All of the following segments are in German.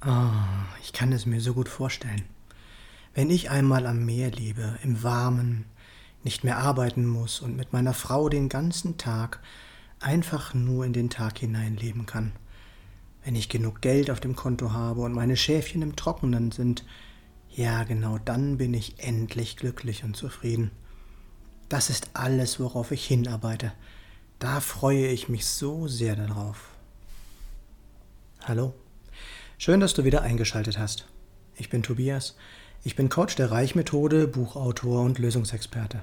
Ah, ich kann es mir so gut vorstellen. Wenn ich einmal am Meer lebe, im Warmen, nicht mehr arbeiten muss und mit meiner Frau den ganzen Tag einfach nur in den Tag hinein leben kann. Wenn ich genug Geld auf dem Konto habe und meine Schäfchen im Trockenen sind, ja genau dann bin ich endlich glücklich und zufrieden. Das ist alles, worauf ich hinarbeite. Da freue ich mich so sehr darauf. Hallo. Schön, dass du wieder eingeschaltet hast. Ich bin Tobias. Ich bin Coach der Reichmethode, Buchautor und Lösungsexperte.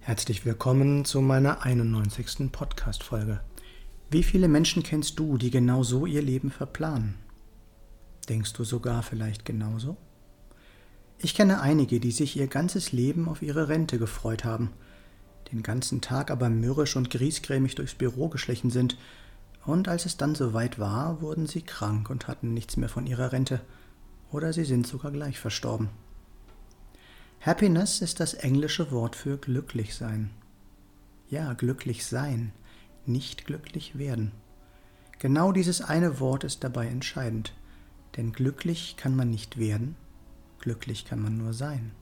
Herzlich willkommen zu meiner 91. Podcast-Folge. Wie viele Menschen kennst du, die genau so ihr Leben verplanen? Denkst du sogar vielleicht genauso? Ich kenne einige, die sich ihr ganzes Leben auf ihre Rente gefreut haben, den ganzen Tag aber mürrisch und griesgrämig durchs Büro geschlichen sind und als es dann soweit war, wurden sie krank und hatten nichts mehr von ihrer Rente, oder sie sind sogar gleich verstorben. Happiness ist das englische Wort für glücklich sein. Ja, glücklich sein, nicht glücklich werden. Genau dieses eine Wort ist dabei entscheidend, denn glücklich kann man nicht werden, glücklich kann man nur sein.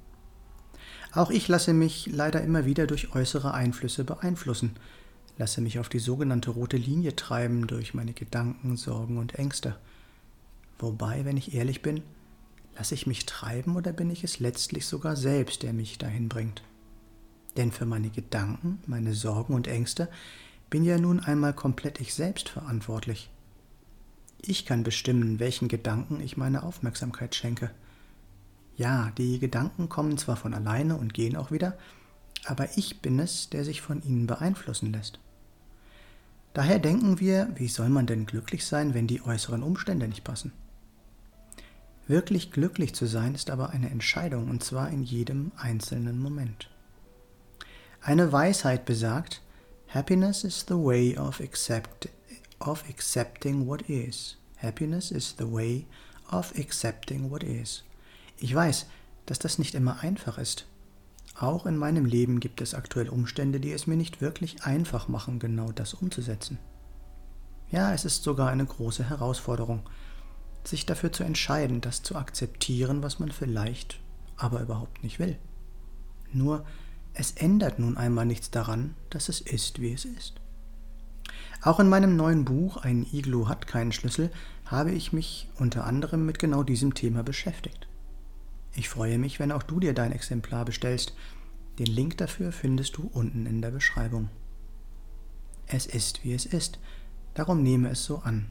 Auch ich lasse mich leider immer wieder durch äußere Einflüsse beeinflussen, lasse mich auf die sogenannte rote Linie treiben durch meine Gedanken, Sorgen und Ängste. Wobei, wenn ich ehrlich bin, lasse ich mich treiben oder bin ich es letztlich sogar selbst, der mich dahin bringt? Denn für meine Gedanken, meine Sorgen und Ängste bin ja nun einmal komplett ich selbst verantwortlich. Ich kann bestimmen, welchen Gedanken ich meine Aufmerksamkeit schenke. Ja, die Gedanken kommen zwar von alleine und gehen auch wieder, aber ich bin es, der sich von ihnen beeinflussen lässt. Daher denken wir, wie soll man denn glücklich sein, wenn die äußeren Umstände nicht passen? Wirklich glücklich zu sein ist aber eine Entscheidung, und zwar in jedem einzelnen Moment. Eine Weisheit besagt, Happiness is the way of, accept, of accepting what is. Happiness is the way of accepting what is. Ich weiß, dass das nicht immer einfach ist, auch in meinem Leben gibt es aktuell Umstände, die es mir nicht wirklich einfach machen, genau das umzusetzen. Ja, es ist sogar eine große Herausforderung, sich dafür zu entscheiden, das zu akzeptieren, was man vielleicht aber überhaupt nicht will. Nur, es ändert nun einmal nichts daran, dass es ist, wie es ist. Auch in meinem neuen Buch Ein Iglu hat keinen Schlüssel habe ich mich unter anderem mit genau diesem Thema beschäftigt. Ich freue mich, wenn auch du dir dein Exemplar bestellst. Den Link dafür findest du unten in der Beschreibung. Es ist, wie es ist, darum nehme es so an.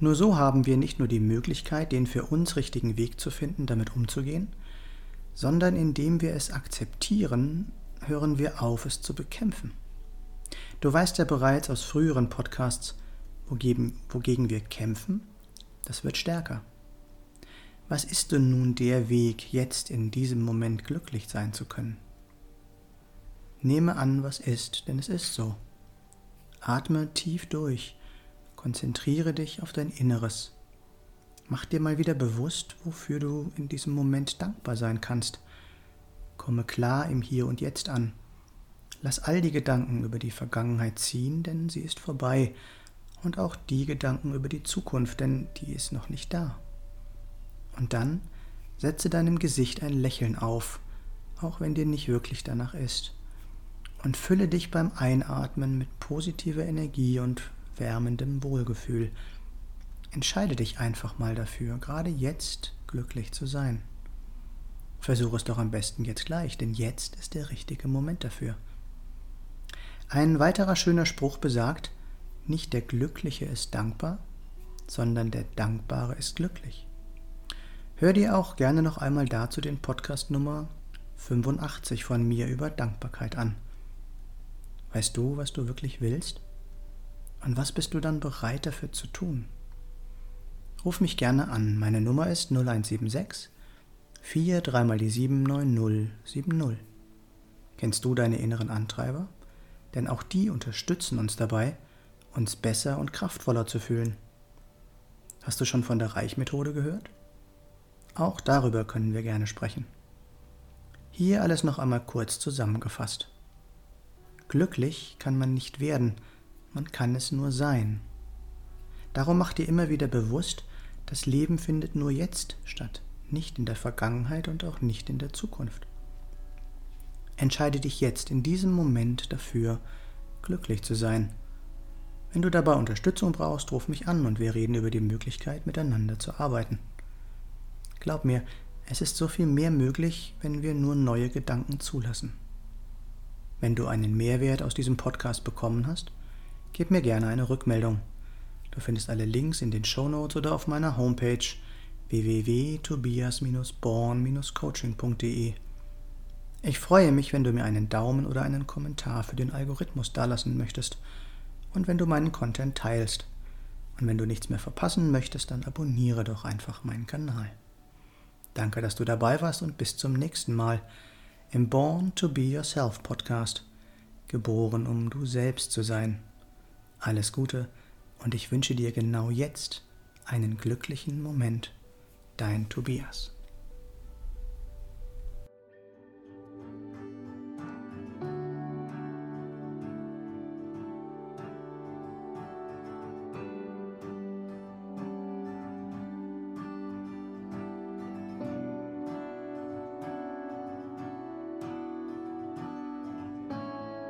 Nur so haben wir nicht nur die Möglichkeit, den für uns richtigen Weg zu finden, damit umzugehen, sondern indem wir es akzeptieren, hören wir auf, es zu bekämpfen. Du weißt ja bereits aus früheren Podcasts, wogegen, wir kämpfen, das wird stärker. Was ist denn nun der Weg, jetzt in diesem Moment glücklich sein zu können? Nehme an, was ist, denn es ist so. Atme tief durch, konzentriere dich auf dein Inneres. Mach dir mal wieder bewusst, wofür du in diesem Moment dankbar sein kannst. Komme klar im Hier und Jetzt an. Lass all die Gedanken über die Vergangenheit ziehen, denn sie ist vorbei, und auch die Gedanken über die Zukunft, denn die ist noch nicht da. Und dann setze deinem Gesicht ein Lächeln auf, auch wenn dir nicht wirklich danach ist. Und fülle dich beim Einatmen mit positiver Energie und wärmendem Wohlgefühl. Entscheide dich einfach mal dafür, gerade jetzt glücklich zu sein. Versuche es doch am besten jetzt gleich, denn jetzt ist der richtige Moment dafür. Ein weiterer schöner Spruch besagt, nicht der Glückliche ist dankbar, sondern der Dankbare ist glücklich. Hör dir auch gerne noch einmal dazu den Podcast Nummer 85 von mir über Dankbarkeit an. Weißt du, was du wirklich willst? Und was bist du dann bereit dafür zu tun? Ruf mich gerne an. Meine Nummer ist 0176 4 3 mal die 7 9070. Kennst du deine inneren Antreiber? Denn auch die unterstützen uns dabei, uns besser und kraftvoller zu fühlen. Hast du schon von der Reichmethode gehört? Auch darüber können wir gerne sprechen. Hier alles noch einmal kurz zusammengefasst. Glücklich kann man nicht werden, man kann es nur sein. Darum mach dir immer wieder bewusst, Das Leben findet nur jetzt statt, nicht in der Vergangenheit und auch nicht in der Zukunft. Entscheide dich jetzt in diesem Moment dafür, glücklich zu sein. Wenn du dabei Unterstützung brauchst, ruf mich an und wir reden über die Möglichkeit, miteinander zu arbeiten. Glaub mir, es ist so viel mehr möglich, wenn wir nur neue Gedanken zulassen. Wenn du einen Mehrwert aus diesem Podcast bekommen hast, gib mir gerne eine Rückmeldung. Du findest alle Links in den Show Notes oder auf meiner Homepage www.tobias-born-coaching.de. Ich freue mich, wenn du mir einen Daumen oder einen Kommentar für den Algorithmus dalassen möchtest und wenn du meinen Content teilst. Und wenn du nichts mehr verpassen möchtest, dann abonniere doch einfach meinen Kanal. Danke, dass du dabei warst und bis zum nächsten Mal im Born to Be Yourself Podcast. Geboren, um du selbst zu sein. Alles Gute und ich wünsche dir genau jetzt einen glücklichen Moment. Dein Tobias.